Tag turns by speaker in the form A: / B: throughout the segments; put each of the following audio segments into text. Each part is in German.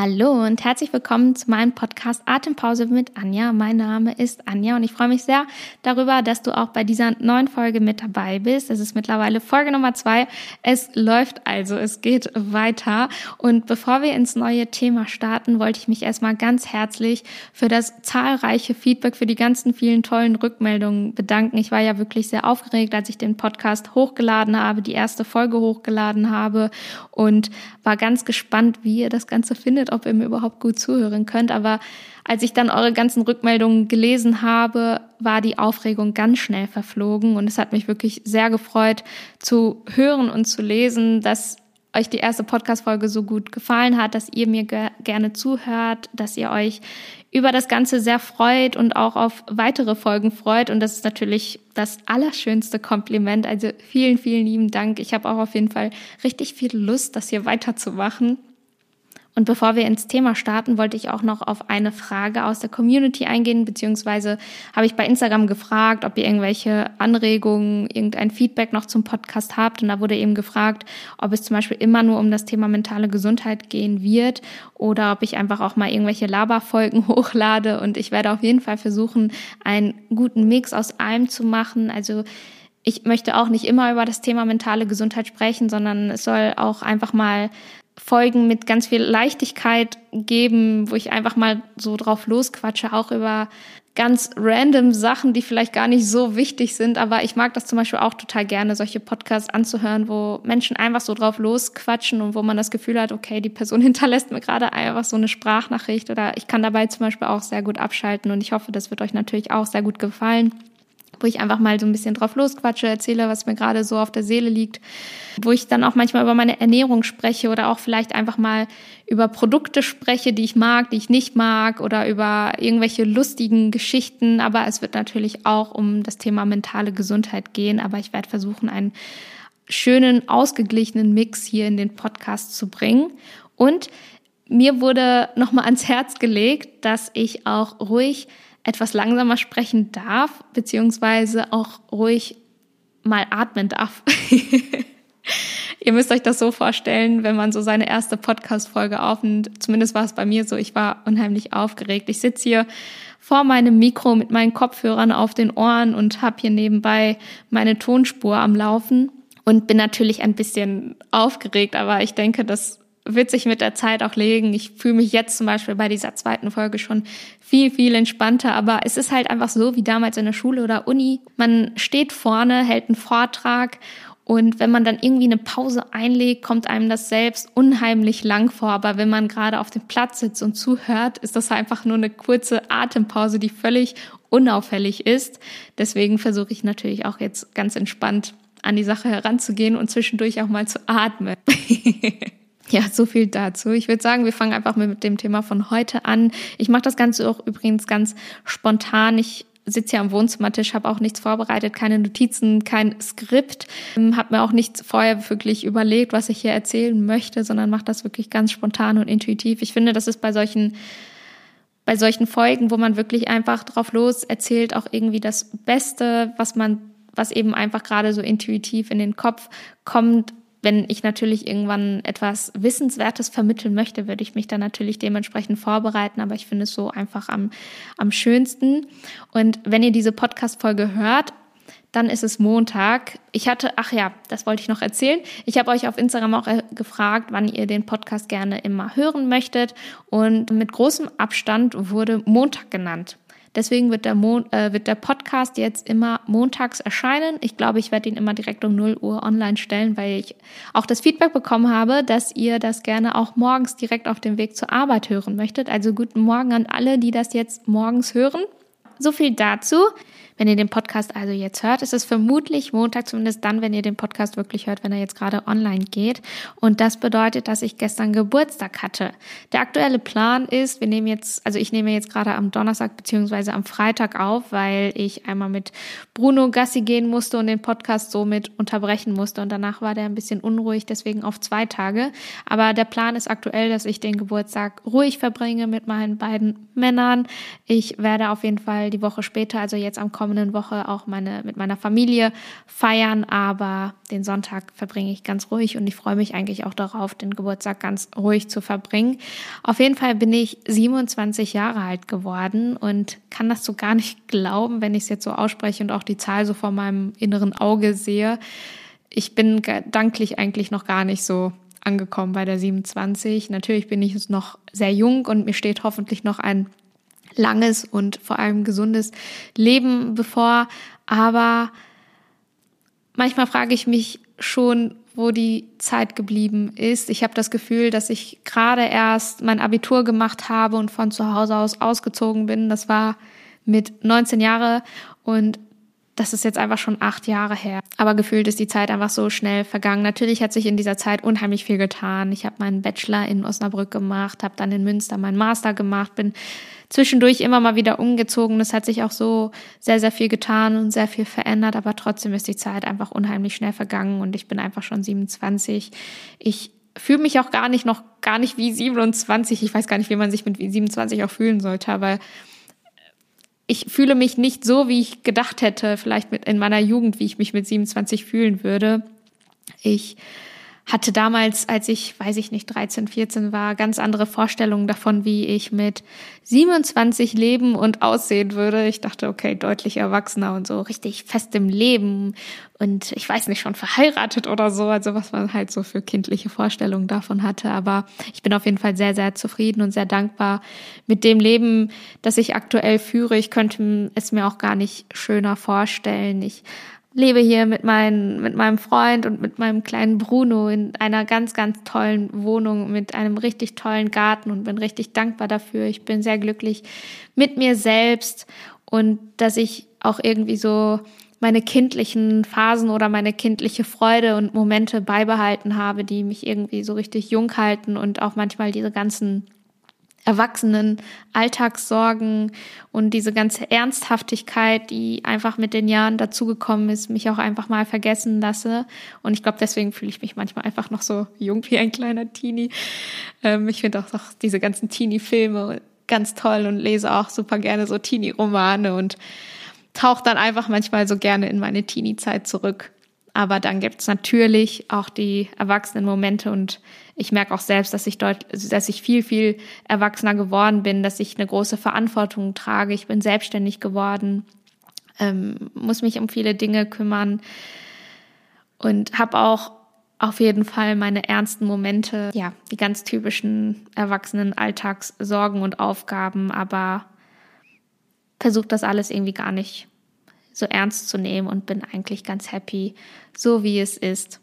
A: Hallo und herzlich willkommen zu meinem Podcast Atempause mit Anja. Mein Name ist Anja und ich freue mich sehr darüber, dass du auch bei dieser neuen Folge mit dabei bist. Es ist mittlerweile Folge Nummer zwei. Es läuft also, es geht weiter. Und bevor wir ins neue Thema starten, wollte ich mich erstmal ganz herzlich für das zahlreiche Feedback, für die ganzen vielen tollen Rückmeldungen bedanken. Ich war ja wirklich sehr aufgeregt, als ich den Podcast hochgeladen habe, die erste Folge hochgeladen habe und war ganz gespannt, wie ihr das Ganze findet ob ihr mir überhaupt gut zuhören könnt. Aber als ich dann eure ganzen Rückmeldungen gelesen habe, war die Aufregung ganz schnell verflogen. Und es hat mich wirklich sehr gefreut zu hören und zu lesen, dass euch die erste Podcast-Folge so gut gefallen hat, dass ihr mir ge gerne zuhört, dass ihr euch über das Ganze sehr freut und auch auf weitere Folgen freut. Und das ist natürlich das allerschönste Kompliment. Also vielen, vielen lieben Dank. Ich habe auch auf jeden Fall richtig viel Lust, das hier weiterzumachen. Und bevor wir ins Thema starten, wollte ich auch noch auf eine Frage aus der Community eingehen, beziehungsweise habe ich bei Instagram gefragt, ob ihr irgendwelche Anregungen, irgendein Feedback noch zum Podcast habt. Und da wurde eben gefragt, ob es zum Beispiel immer nur um das Thema mentale Gesundheit gehen wird oder ob ich einfach auch mal irgendwelche Laberfolgen hochlade. Und ich werde auf jeden Fall versuchen, einen guten Mix aus allem zu machen. Also ich möchte auch nicht immer über das Thema mentale Gesundheit sprechen, sondern es soll auch einfach mal Folgen mit ganz viel Leichtigkeit geben, wo ich einfach mal so drauf losquatsche, auch über ganz random Sachen, die vielleicht gar nicht so wichtig sind. Aber ich mag das zum Beispiel auch total gerne, solche Podcasts anzuhören, wo Menschen einfach so drauf losquatschen und wo man das Gefühl hat, okay, die Person hinterlässt mir gerade einfach so eine Sprachnachricht oder ich kann dabei zum Beispiel auch sehr gut abschalten und ich hoffe, das wird euch natürlich auch sehr gut gefallen wo ich einfach mal so ein bisschen drauf losquatsche, erzähle, was mir gerade so auf der Seele liegt, wo ich dann auch manchmal über meine Ernährung spreche oder auch vielleicht einfach mal über Produkte spreche, die ich mag, die ich nicht mag oder über irgendwelche lustigen Geschichten. Aber es wird natürlich auch um das Thema mentale Gesundheit gehen. Aber ich werde versuchen, einen schönen, ausgeglichenen Mix hier in den Podcast zu bringen. Und mir wurde nochmal ans Herz gelegt, dass ich auch ruhig etwas langsamer sprechen darf, beziehungsweise auch ruhig mal atmen darf. Ihr müsst euch das so vorstellen, wenn man so seine erste Podcast-Folge aufnimmt. Zumindest war es bei mir so. Ich war unheimlich aufgeregt. Ich sitze hier vor meinem Mikro mit meinen Kopfhörern auf den Ohren und habe hier nebenbei meine Tonspur am Laufen und bin natürlich ein bisschen aufgeregt, aber ich denke, das wird sich mit der Zeit auch legen. Ich fühle mich jetzt zum Beispiel bei dieser zweiten Folge schon viel, viel entspannter. Aber es ist halt einfach so wie damals in der Schule oder Uni. Man steht vorne, hält einen Vortrag und wenn man dann irgendwie eine Pause einlegt, kommt einem das selbst unheimlich lang vor. Aber wenn man gerade auf dem Platz sitzt und zuhört, ist das einfach nur eine kurze Atempause, die völlig unauffällig ist. Deswegen versuche ich natürlich auch jetzt ganz entspannt an die Sache heranzugehen und zwischendurch auch mal zu atmen. Ja, so viel dazu. Ich würde sagen, wir fangen einfach mit dem Thema von heute an. Ich mache das Ganze auch übrigens ganz spontan. Ich sitze hier am Wohnzimmertisch, habe auch nichts vorbereitet, keine Notizen, kein Skript, ähm, habe mir auch nichts vorher wirklich überlegt, was ich hier erzählen möchte, sondern mache das wirklich ganz spontan und intuitiv. Ich finde, das ist bei solchen bei solchen Folgen, wo man wirklich einfach drauf los erzählt, auch irgendwie das Beste, was man was eben einfach gerade so intuitiv in den Kopf kommt wenn ich natürlich irgendwann etwas Wissenswertes vermitteln möchte, würde ich mich dann natürlich dementsprechend vorbereiten. Aber ich finde es so einfach am, am schönsten. Und wenn ihr diese Podcast-Folge hört, dann ist es Montag. Ich hatte, ach ja, das wollte ich noch erzählen. Ich habe euch auf Instagram auch äh, gefragt, wann ihr den Podcast gerne immer hören möchtet. Und mit großem Abstand wurde Montag genannt. Deswegen wird der, Mon äh, wird der Podcast jetzt immer montags erscheinen. Ich glaube, ich werde ihn immer direkt um 0 Uhr online stellen, weil ich auch das Feedback bekommen habe, dass ihr das gerne auch morgens direkt auf dem Weg zur Arbeit hören möchtet. Also guten Morgen an alle, die das jetzt morgens hören. So viel dazu. Wenn ihr den Podcast also jetzt hört, ist es vermutlich Montag, zumindest dann, wenn ihr den Podcast wirklich hört, wenn er jetzt gerade online geht. Und das bedeutet, dass ich gestern Geburtstag hatte. Der aktuelle Plan ist, wir nehmen jetzt, also ich nehme jetzt gerade am Donnerstag beziehungsweise am Freitag auf, weil ich einmal mit Bruno Gassi gehen musste und den Podcast somit unterbrechen musste. Und danach war der ein bisschen unruhig, deswegen auf zwei Tage. Aber der Plan ist aktuell, dass ich den Geburtstag ruhig verbringe mit meinen beiden Männern. Ich werde auf jeden Fall die Woche später, also jetzt am kommenden Woche, auch meine, mit meiner Familie feiern. Aber den Sonntag verbringe ich ganz ruhig und ich freue mich eigentlich auch darauf, den Geburtstag ganz ruhig zu verbringen. Auf jeden Fall bin ich 27 Jahre alt geworden und kann das so gar nicht glauben, wenn ich es jetzt so ausspreche und auch die Zahl so vor meinem inneren Auge sehe. Ich bin gedanklich eigentlich noch gar nicht so angekommen bei der 27. Natürlich bin ich noch sehr jung und mir steht hoffentlich noch ein langes und vor allem gesundes Leben bevor. Aber manchmal frage ich mich schon, wo die Zeit geblieben ist. Ich habe das Gefühl, dass ich gerade erst mein Abitur gemacht habe und von zu Hause aus ausgezogen bin. Das war mit 19 Jahre und das ist jetzt einfach schon acht Jahre her. Aber gefühlt ist die Zeit einfach so schnell vergangen. Natürlich hat sich in dieser Zeit unheimlich viel getan. Ich habe meinen Bachelor in Osnabrück gemacht, habe dann in Münster meinen Master gemacht, bin zwischendurch immer mal wieder umgezogen. Es hat sich auch so sehr, sehr viel getan und sehr viel verändert, aber trotzdem ist die Zeit einfach unheimlich schnell vergangen und ich bin einfach schon 27. Ich fühle mich auch gar nicht noch gar nicht wie 27. Ich weiß gar nicht, wie man sich mit 27 auch fühlen sollte, aber ich fühle mich nicht so, wie ich gedacht hätte, vielleicht mit in meiner Jugend, wie ich mich mit 27 fühlen würde. Ich hatte damals, als ich, weiß ich nicht, 13, 14 war, ganz andere Vorstellungen davon, wie ich mit 27 leben und aussehen würde. Ich dachte, okay, deutlich erwachsener und so richtig fest im Leben und ich weiß nicht, schon verheiratet oder so, also was man halt so für kindliche Vorstellungen davon hatte. Aber ich bin auf jeden Fall sehr, sehr zufrieden und sehr dankbar mit dem Leben, das ich aktuell führe. Ich könnte es mir auch gar nicht schöner vorstellen. Ich lebe hier mit, mein, mit meinem Freund und mit meinem kleinen Bruno in einer ganz, ganz tollen Wohnung mit einem richtig tollen Garten und bin richtig dankbar dafür. Ich bin sehr glücklich mit mir selbst und dass ich auch irgendwie so meine kindlichen Phasen oder meine kindliche Freude und Momente beibehalten habe, die mich irgendwie so richtig jung halten und auch manchmal diese ganzen Erwachsenen Alltagssorgen und diese ganze Ernsthaftigkeit, die einfach mit den Jahren dazugekommen ist, mich auch einfach mal vergessen lasse. Und ich glaube, deswegen fühle ich mich manchmal einfach noch so jung wie ein kleiner Teenie. Ähm, ich finde auch, auch diese ganzen Teenie-Filme ganz toll und lese auch super gerne so Teenie-Romane und tauche dann einfach manchmal so gerne in meine Teenie-Zeit zurück. Aber dann gibt's natürlich auch die erwachsenen Momente und ich merke auch selbst, dass ich dort, dass ich viel, viel erwachsener geworden bin, dass ich eine große Verantwortung trage. Ich bin selbstständig geworden, ähm, muss mich um viele Dinge kümmern und habe auch auf jeden Fall meine ernsten Momente, ja, die ganz typischen erwachsenen Alltagssorgen und Aufgaben, aber versuche das alles irgendwie gar nicht so ernst zu nehmen und bin eigentlich ganz happy, so wie es ist.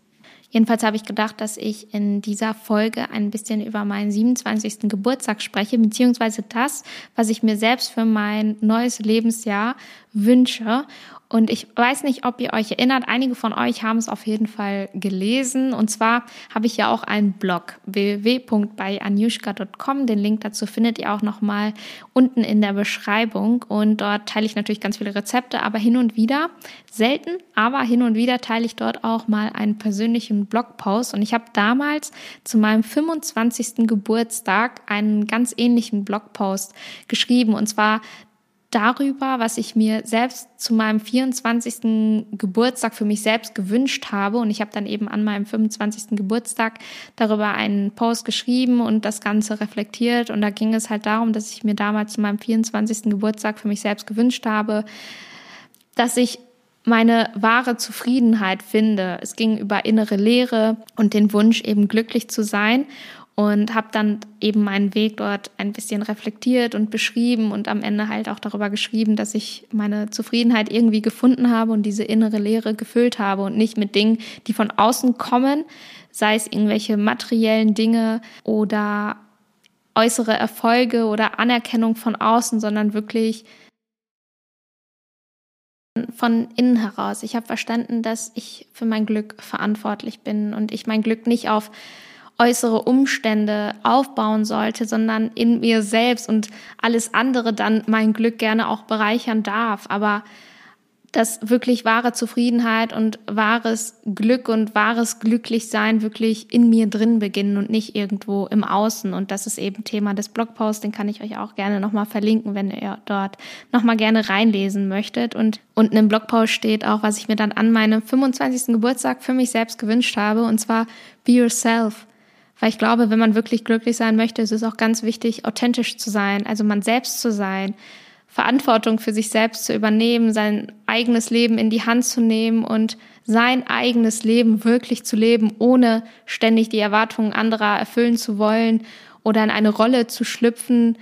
A: Jedenfalls habe ich gedacht, dass ich in dieser Folge ein bisschen über meinen 27. Geburtstag spreche, beziehungsweise das, was ich mir selbst für mein neues Lebensjahr wünsche. Und ich weiß nicht, ob ihr euch erinnert, einige von euch haben es auf jeden Fall gelesen. Und zwar habe ich ja auch einen Blog www.beianjushka.com. Den Link dazu findet ihr auch nochmal unten in der Beschreibung. Und dort teile ich natürlich ganz viele Rezepte, aber hin und wieder, selten, aber hin und wieder teile ich dort auch mal einen persönlichen Blogpost. Und ich habe damals zu meinem 25. Geburtstag einen ganz ähnlichen Blogpost geschrieben. Und zwar darüber, was ich mir selbst zu meinem 24. Geburtstag für mich selbst gewünscht habe. Und ich habe dann eben an meinem 25. Geburtstag darüber einen Post geschrieben und das Ganze reflektiert. Und da ging es halt darum, dass ich mir damals zu meinem 24. Geburtstag für mich selbst gewünscht habe, dass ich meine wahre Zufriedenheit finde. Es ging über innere Leere und den Wunsch, eben glücklich zu sein und habe dann eben meinen Weg dort ein bisschen reflektiert und beschrieben und am Ende halt auch darüber geschrieben, dass ich meine Zufriedenheit irgendwie gefunden habe und diese innere Leere gefüllt habe und nicht mit Dingen, die von außen kommen, sei es irgendwelche materiellen Dinge oder äußere Erfolge oder Anerkennung von außen, sondern wirklich von innen heraus. Ich habe verstanden, dass ich für mein Glück verantwortlich bin und ich mein Glück nicht auf äußere Umstände aufbauen sollte, sondern in mir selbst und alles andere dann mein Glück gerne auch bereichern darf. Aber dass wirklich wahre Zufriedenheit und wahres Glück und wahres Glücklichsein wirklich in mir drin beginnen und nicht irgendwo im Außen. Und das ist eben Thema des Blogposts, den kann ich euch auch gerne nochmal verlinken, wenn ihr dort nochmal gerne reinlesen möchtet. Und unten im Blogpost steht auch, was ich mir dann an meinem 25. Geburtstag für mich selbst gewünscht habe, und zwar Be Yourself. Weil ich glaube, wenn man wirklich glücklich sein möchte, ist es auch ganz wichtig, authentisch zu sein, also man selbst zu sein Verantwortung für sich selbst zu übernehmen, sein eigenes Leben in die Hand zu nehmen und sein eigenes Leben wirklich zu leben, ohne ständig die Erwartungen anderer erfüllen zu wollen oder in eine Rolle zu schlüpfen,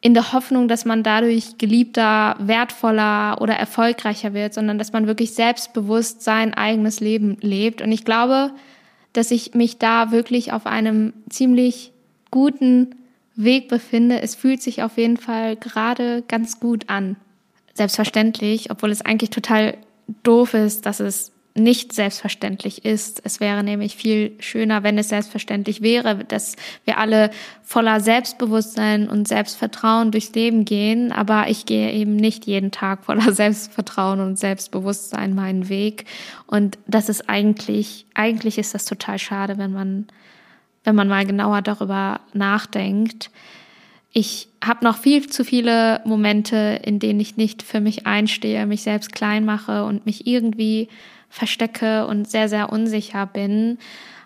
A: in der Hoffnung, dass man dadurch geliebter, wertvoller oder erfolgreicher wird, sondern dass man wirklich selbstbewusst sein eigenes Leben lebt. Und ich glaube, dass ich mich da wirklich auf einem ziemlich guten Weg befinde. Es fühlt sich auf jeden Fall gerade ganz gut an. Selbstverständlich, obwohl es eigentlich total doof ist, dass es nicht selbstverständlich ist. Es wäre nämlich viel schöner, wenn es selbstverständlich wäre, dass wir alle voller Selbstbewusstsein und Selbstvertrauen durchs Leben gehen. Aber ich gehe eben nicht jeden Tag voller Selbstvertrauen und Selbstbewusstsein meinen Weg. Und das ist eigentlich, eigentlich ist das total schade, wenn man wenn man mal genauer darüber nachdenkt. Ich habe noch viel zu viele Momente, in denen ich nicht für mich einstehe, mich selbst klein mache und mich irgendwie verstecke und sehr, sehr unsicher bin.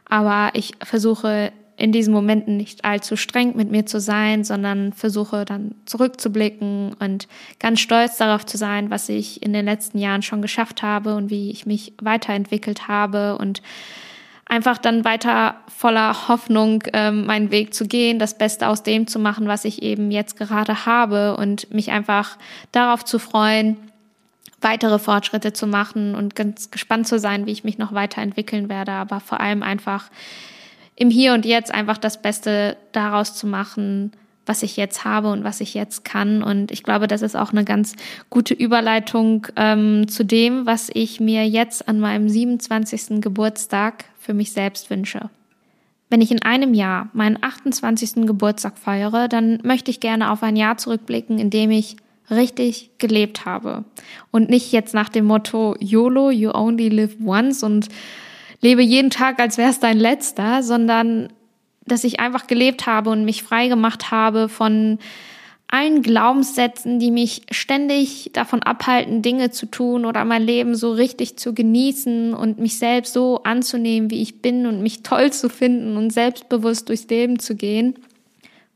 A: Aber ich versuche in diesen Momenten nicht allzu streng mit mir zu sein, sondern versuche dann zurückzublicken und ganz stolz darauf zu sein, was ich in den letzten Jahren schon geschafft habe und wie ich mich weiterentwickelt habe und einfach dann weiter voller Hoffnung ähm, meinen Weg zu gehen, das Beste aus dem zu machen, was ich eben jetzt gerade habe und mich einfach darauf zu freuen, weitere Fortschritte zu machen und ganz gespannt zu sein, wie ich mich noch weiterentwickeln werde, aber vor allem einfach im Hier und Jetzt einfach das Beste daraus zu machen, was ich jetzt habe und was ich jetzt kann. Und ich glaube, das ist auch eine ganz gute Überleitung ähm, zu dem, was ich mir jetzt an meinem 27. Geburtstag für mich selbst wünsche. Wenn ich in einem Jahr meinen 28. Geburtstag feiere, dann möchte ich gerne auf ein Jahr zurückblicken, in dem ich richtig gelebt habe. Und nicht jetzt nach dem Motto YOLO, you only live once und lebe jeden Tag, als wäre es dein letzter, sondern dass ich einfach gelebt habe und mich frei gemacht habe von allen Glaubenssätzen, die mich ständig davon abhalten, Dinge zu tun oder mein Leben so richtig zu genießen und mich selbst so anzunehmen, wie ich bin und mich toll zu finden und selbstbewusst durchs Leben zu gehen,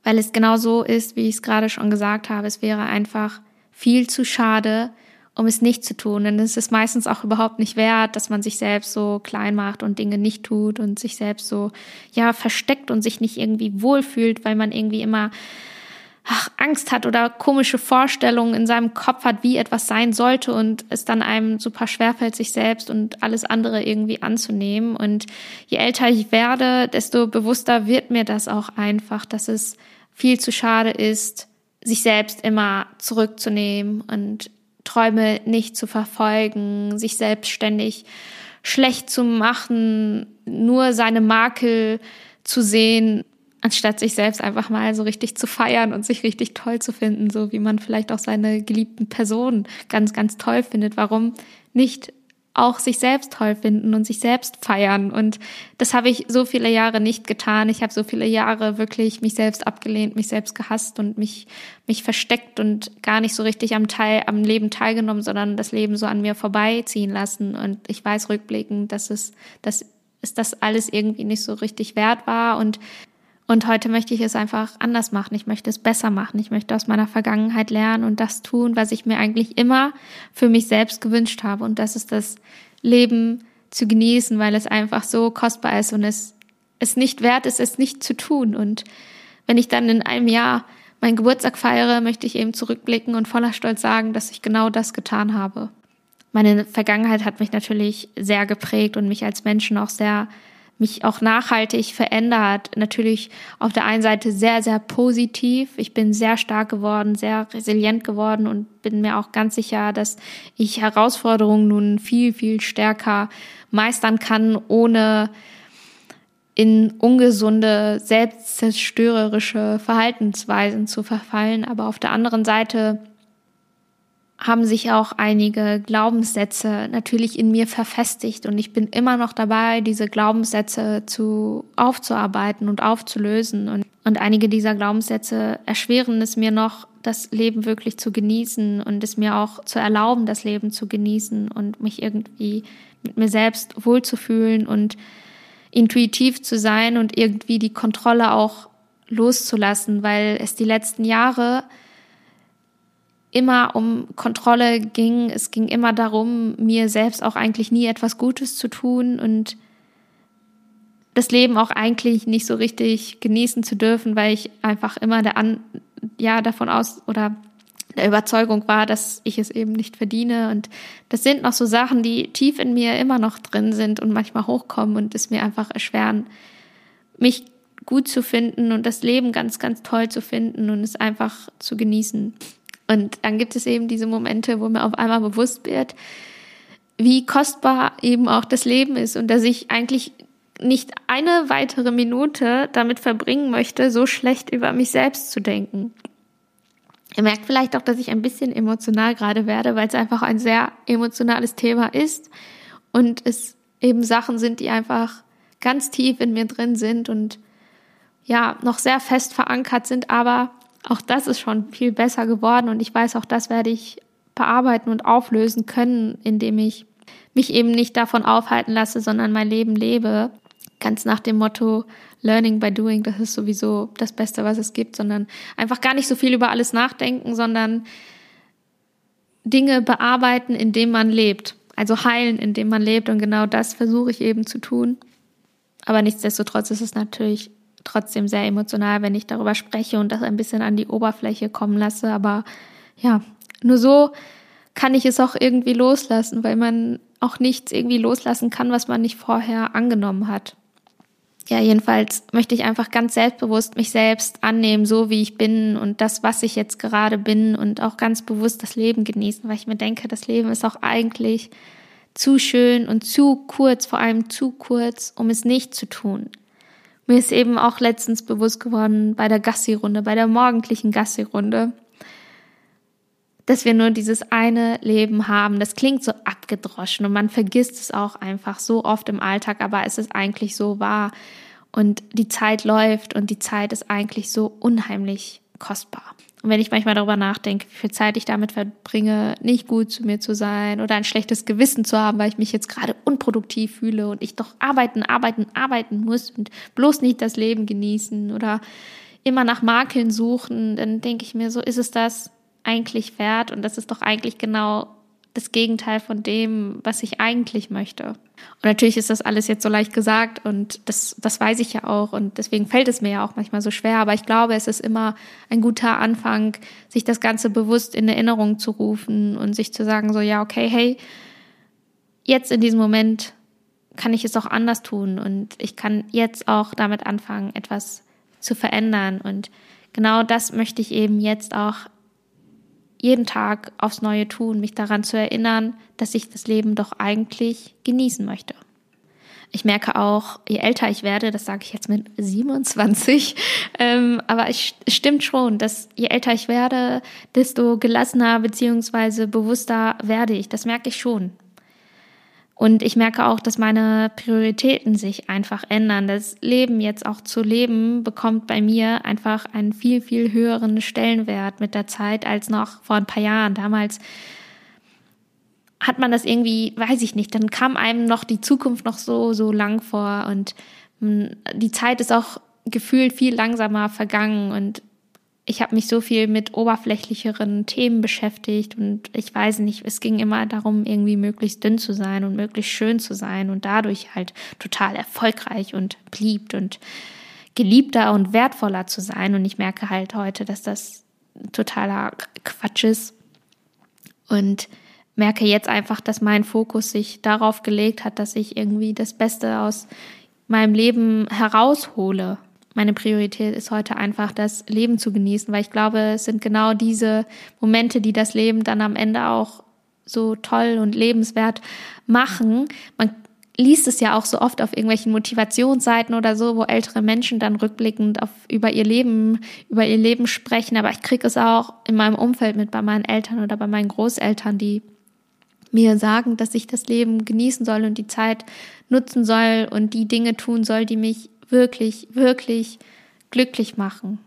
A: weil es genau so ist, wie ich es gerade schon gesagt habe. Es wäre einfach viel zu schade, um es nicht zu tun. Denn es ist meistens auch überhaupt nicht wert, dass man sich selbst so klein macht und Dinge nicht tut und sich selbst so, ja, versteckt und sich nicht irgendwie wohlfühlt, weil man irgendwie immer ach, Angst hat oder komische Vorstellungen in seinem Kopf hat, wie etwas sein sollte und es dann einem super schwerfällt, sich selbst und alles andere irgendwie anzunehmen. Und je älter ich werde, desto bewusster wird mir das auch einfach, dass es viel zu schade ist, sich selbst immer zurückzunehmen und Träume nicht zu verfolgen, sich selbstständig schlecht zu machen, nur seine Makel zu sehen, anstatt sich selbst einfach mal so richtig zu feiern und sich richtig toll zu finden, so wie man vielleicht auch seine geliebten Personen ganz, ganz toll findet. Warum nicht auch sich selbst toll finden und sich selbst feiern. Und das habe ich so viele Jahre nicht getan. Ich habe so viele Jahre wirklich mich selbst abgelehnt, mich selbst gehasst und mich, mich versteckt und gar nicht so richtig am Teil, am Leben teilgenommen, sondern das Leben so an mir vorbeiziehen lassen. Und ich weiß rückblickend, dass es, dass es das alles irgendwie nicht so richtig wert war und und heute möchte ich es einfach anders machen. Ich möchte es besser machen. Ich möchte aus meiner Vergangenheit lernen und das tun, was ich mir eigentlich immer für mich selbst gewünscht habe. Und das ist das Leben zu genießen, weil es einfach so kostbar ist und es, es nicht wert ist, es nicht zu tun. Und wenn ich dann in einem Jahr meinen Geburtstag feiere, möchte ich eben zurückblicken und voller Stolz sagen, dass ich genau das getan habe. Meine Vergangenheit hat mich natürlich sehr geprägt und mich als Menschen auch sehr mich auch nachhaltig verändert. Natürlich auf der einen Seite sehr, sehr positiv. Ich bin sehr stark geworden, sehr resilient geworden und bin mir auch ganz sicher, dass ich Herausforderungen nun viel, viel stärker meistern kann, ohne in ungesunde, selbstzerstörerische Verhaltensweisen zu verfallen. Aber auf der anderen Seite haben sich auch einige Glaubenssätze natürlich in mir verfestigt und ich bin immer noch dabei, diese Glaubenssätze zu aufzuarbeiten und aufzulösen. Und, und einige dieser Glaubenssätze erschweren es mir noch, das Leben wirklich zu genießen und es mir auch zu erlauben, das Leben zu genießen und mich irgendwie mit mir selbst wohlzufühlen und intuitiv zu sein und irgendwie die Kontrolle auch loszulassen, weil es die letzten Jahre immer um Kontrolle ging. Es ging immer darum, mir selbst auch eigentlich nie etwas Gutes zu tun und das Leben auch eigentlich nicht so richtig genießen zu dürfen, weil ich einfach immer der An ja davon aus oder der Überzeugung war, dass ich es eben nicht verdiene. Und das sind noch so Sachen, die tief in mir immer noch drin sind und manchmal hochkommen und es mir einfach erschweren, mich gut zu finden und das Leben ganz, ganz toll zu finden und es einfach zu genießen. Und dann gibt es eben diese Momente, wo mir auf einmal bewusst wird, wie kostbar eben auch das Leben ist und dass ich eigentlich nicht eine weitere Minute damit verbringen möchte, so schlecht über mich selbst zu denken. Ihr merkt vielleicht auch, dass ich ein bisschen emotional gerade werde, weil es einfach ein sehr emotionales Thema ist und es eben Sachen sind, die einfach ganz tief in mir drin sind und ja, noch sehr fest verankert sind, aber auch das ist schon viel besser geworden und ich weiß, auch das werde ich bearbeiten und auflösen können, indem ich mich eben nicht davon aufhalten lasse, sondern mein Leben lebe. Ganz nach dem Motto Learning by Doing, das ist sowieso das Beste, was es gibt, sondern einfach gar nicht so viel über alles nachdenken, sondern Dinge bearbeiten, indem man lebt. Also heilen, indem man lebt und genau das versuche ich eben zu tun. Aber nichtsdestotrotz ist es natürlich trotzdem sehr emotional, wenn ich darüber spreche und das ein bisschen an die Oberfläche kommen lasse. Aber ja, nur so kann ich es auch irgendwie loslassen, weil man auch nichts irgendwie loslassen kann, was man nicht vorher angenommen hat. Ja, jedenfalls möchte ich einfach ganz selbstbewusst mich selbst annehmen, so wie ich bin und das, was ich jetzt gerade bin und auch ganz bewusst das Leben genießen, weil ich mir denke, das Leben ist auch eigentlich zu schön und zu kurz, vor allem zu kurz, um es nicht zu tun. Mir ist eben auch letztens bewusst geworden bei der Gassi-Runde, bei der morgendlichen Gassi-Runde, dass wir nur dieses eine Leben haben. Das klingt so abgedroschen und man vergisst es auch einfach so oft im Alltag, aber es ist eigentlich so wahr. Und die Zeit läuft und die Zeit ist eigentlich so unheimlich kostbar. Und wenn ich manchmal darüber nachdenke, wie viel Zeit ich damit verbringe, nicht gut zu mir zu sein oder ein schlechtes Gewissen zu haben, weil ich mich jetzt gerade unproduktiv fühle und ich doch arbeiten, arbeiten, arbeiten muss und bloß nicht das Leben genießen oder immer nach Makeln suchen, dann denke ich mir so, ist es das eigentlich wert? Und das ist doch eigentlich genau das Gegenteil von dem, was ich eigentlich möchte. Und natürlich ist das alles jetzt so leicht gesagt und das, das weiß ich ja auch und deswegen fällt es mir ja auch manchmal so schwer, aber ich glaube, es ist immer ein guter Anfang, sich das Ganze bewusst in Erinnerung zu rufen und sich zu sagen, so ja, okay, hey, jetzt in diesem Moment kann ich es auch anders tun und ich kann jetzt auch damit anfangen, etwas zu verändern und genau das möchte ich eben jetzt auch jeden Tag aufs Neue tun, mich daran zu erinnern, dass ich das Leben doch eigentlich genießen möchte. Ich merke auch, je älter ich werde, das sage ich jetzt mit 27, ähm, aber es stimmt schon, dass je älter ich werde, desto gelassener beziehungsweise bewusster werde ich. Das merke ich schon. Und ich merke auch, dass meine Prioritäten sich einfach ändern. Das Leben jetzt auch zu leben bekommt bei mir einfach einen viel, viel höheren Stellenwert mit der Zeit als noch vor ein paar Jahren. Damals hat man das irgendwie, weiß ich nicht, dann kam einem noch die Zukunft noch so, so lang vor und hm, die Zeit ist auch gefühlt viel langsamer vergangen und ich habe mich so viel mit oberflächlicheren Themen beschäftigt und ich weiß nicht, es ging immer darum, irgendwie möglichst dünn zu sein und möglichst schön zu sein und dadurch halt total erfolgreich und beliebt und geliebter und wertvoller zu sein. Und ich merke halt heute, dass das totaler Quatsch ist und merke jetzt einfach, dass mein Fokus sich darauf gelegt hat, dass ich irgendwie das Beste aus meinem Leben heraushole meine Priorität ist heute einfach, das Leben zu genießen, weil ich glaube, es sind genau diese Momente, die das Leben dann am Ende auch so toll und lebenswert machen. Man liest es ja auch so oft auf irgendwelchen Motivationsseiten oder so, wo ältere Menschen dann rückblickend auf, über ihr Leben, über ihr Leben sprechen. Aber ich kriege es auch in meinem Umfeld mit bei meinen Eltern oder bei meinen Großeltern, die mir sagen, dass ich das Leben genießen soll und die Zeit nutzen soll und die Dinge tun soll, die mich wirklich, wirklich glücklich machen.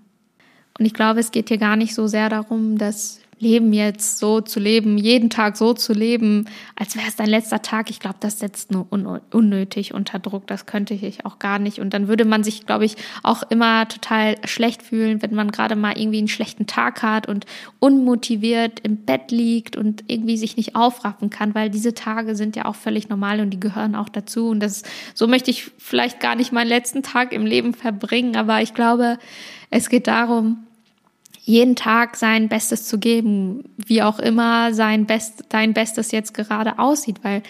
A: Und ich glaube, es geht hier gar nicht so sehr darum, dass Leben jetzt so zu leben, jeden Tag so zu leben, als wäre es dein letzter Tag. Ich glaube, das setzt nur un unnötig unter Druck. Das könnte ich auch gar nicht. Und dann würde man sich, glaube ich, auch immer total schlecht fühlen, wenn man gerade mal irgendwie einen schlechten Tag hat und unmotiviert im Bett liegt und irgendwie sich nicht aufraffen kann, weil diese Tage sind ja auch völlig normal und die gehören auch dazu. Und das, so möchte ich vielleicht gar nicht meinen letzten Tag im Leben verbringen. Aber ich glaube, es geht darum, jeden Tag sein Bestes zu geben, wie auch immer sein Best, dein Bestes jetzt gerade aussieht, weil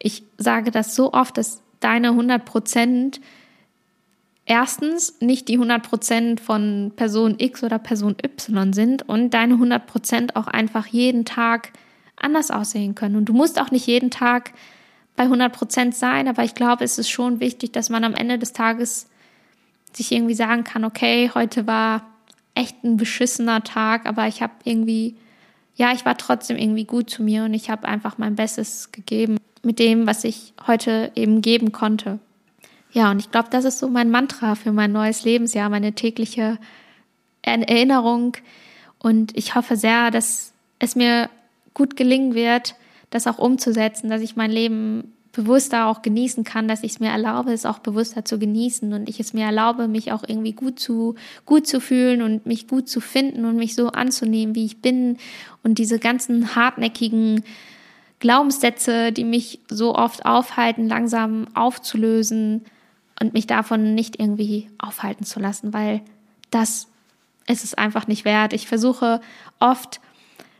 A: ich sage das so oft, dass deine 100 Prozent erstens nicht die 100 Prozent von Person X oder Person Y sind und deine 100 Prozent auch einfach jeden Tag anders aussehen können. Und du musst auch nicht jeden Tag bei 100 Prozent sein, aber ich glaube, es ist schon wichtig, dass man am Ende des Tages sich irgendwie sagen kann, okay, heute war echt ein beschissener Tag, aber ich habe irgendwie, ja, ich war trotzdem irgendwie gut zu mir und ich habe einfach mein Bestes gegeben mit dem, was ich heute eben geben konnte. Ja, und ich glaube, das ist so mein Mantra für mein neues Lebensjahr, meine tägliche Erinnerung. Und ich hoffe sehr, dass es mir gut gelingen wird, das auch umzusetzen, dass ich mein Leben bewusster auch genießen kann, dass ich es mir erlaube, es auch bewusster zu genießen und ich es mir erlaube, mich auch irgendwie gut zu, gut zu fühlen und mich gut zu finden und mich so anzunehmen, wie ich bin und diese ganzen hartnäckigen Glaubenssätze, die mich so oft aufhalten, langsam aufzulösen und mich davon nicht irgendwie aufhalten zu lassen, weil das ist es einfach nicht wert. Ich versuche oft,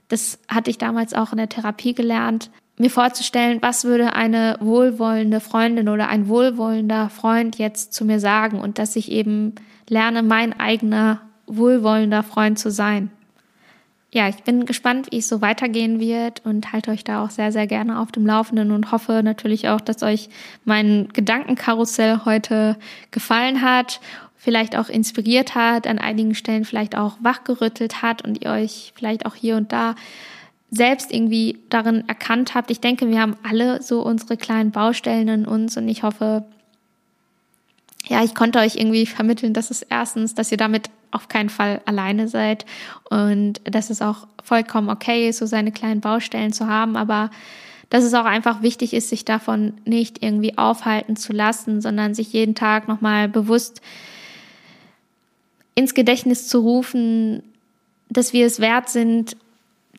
A: das hatte ich damals auch in der Therapie gelernt, mir vorzustellen, was würde eine wohlwollende Freundin oder ein wohlwollender Freund jetzt zu mir sagen und dass ich eben lerne, mein eigener wohlwollender Freund zu sein. Ja, ich bin gespannt, wie es so weitergehen wird und halte euch da auch sehr, sehr gerne auf dem Laufenden und hoffe natürlich auch, dass euch mein Gedankenkarussell heute gefallen hat, vielleicht auch inspiriert hat, an einigen Stellen vielleicht auch wachgerüttelt hat und ihr euch vielleicht auch hier und da selbst irgendwie darin erkannt habt. Ich denke, wir haben alle so unsere kleinen Baustellen in uns und ich hoffe, ja, ich konnte euch irgendwie vermitteln, dass es erstens, dass ihr damit auf keinen Fall alleine seid und dass es auch vollkommen okay ist, so seine kleinen Baustellen zu haben, aber dass es auch einfach wichtig ist, sich davon nicht irgendwie aufhalten zu lassen, sondern sich jeden Tag nochmal bewusst ins Gedächtnis zu rufen, dass wir es wert sind,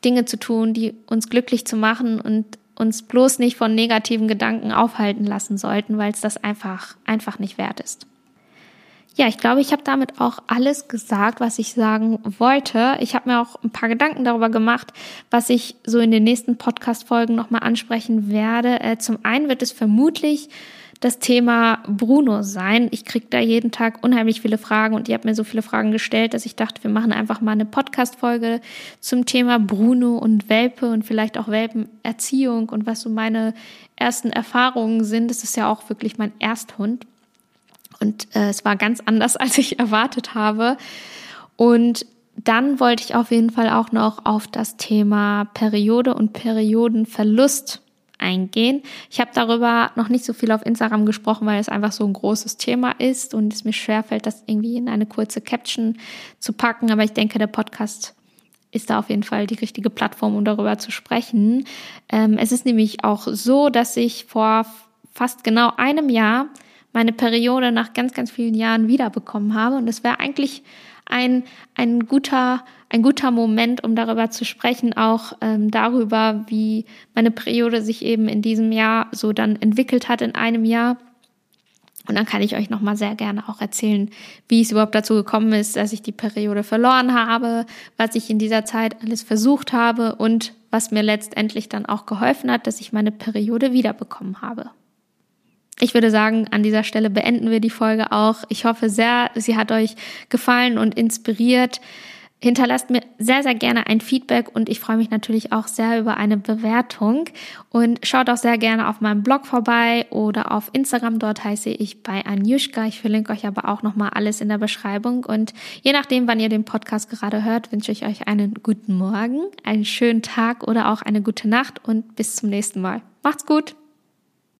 A: Dinge zu tun, die uns glücklich zu machen und uns bloß nicht von negativen Gedanken aufhalten lassen sollten, weil es das einfach, einfach nicht wert ist. Ja, ich glaube, ich habe damit auch alles gesagt, was ich sagen wollte. Ich habe mir auch ein paar Gedanken darüber gemacht, was ich so in den nächsten Podcast-Folgen nochmal ansprechen werde. Äh, zum einen wird es vermutlich das Thema Bruno sein. Ich kriege da jeden Tag unheimlich viele Fragen und ihr habt mir so viele Fragen gestellt, dass ich dachte, wir machen einfach mal eine Podcast-Folge zum Thema Bruno und Welpe und vielleicht auch Welpenerziehung und was so meine ersten Erfahrungen sind. Das ist ja auch wirklich mein Ersthund. Und äh, es war ganz anders, als ich erwartet habe. Und dann wollte ich auf jeden Fall auch noch auf das Thema Periode und Periodenverlust eingehen. Ich habe darüber noch nicht so viel auf Instagram gesprochen, weil es einfach so ein großes Thema ist und es mir schwerfällt, das irgendwie in eine kurze Caption zu packen. Aber ich denke, der Podcast ist da auf jeden Fall die richtige Plattform, um darüber zu sprechen. Ähm, es ist nämlich auch so, dass ich vor fast genau einem Jahr meine Periode nach ganz, ganz vielen Jahren wiederbekommen habe. Und es wäre eigentlich ein, ein guter, ein guter Moment, um darüber zu sprechen, auch ähm, darüber, wie meine Periode sich eben in diesem Jahr so dann entwickelt hat in einem Jahr. Und dann kann ich euch nochmal sehr gerne auch erzählen, wie es überhaupt dazu gekommen ist, dass ich die Periode verloren habe, was ich in dieser Zeit alles versucht habe und was mir letztendlich dann auch geholfen hat, dass ich meine Periode wiederbekommen habe ich würde sagen, an dieser Stelle beenden wir die Folge auch. Ich hoffe sehr, sie hat euch gefallen und inspiriert. Hinterlasst mir sehr, sehr gerne ein Feedback und ich freue mich natürlich auch sehr über eine Bewertung. Und schaut auch sehr gerne auf meinem Blog vorbei oder auf Instagram. Dort heiße ich bei Anjushka. Ich verlinke euch aber auch nochmal alles in der Beschreibung. Und je nachdem, wann ihr den Podcast gerade hört, wünsche ich euch einen guten Morgen, einen schönen Tag oder auch eine gute Nacht und bis zum nächsten Mal. Macht's gut!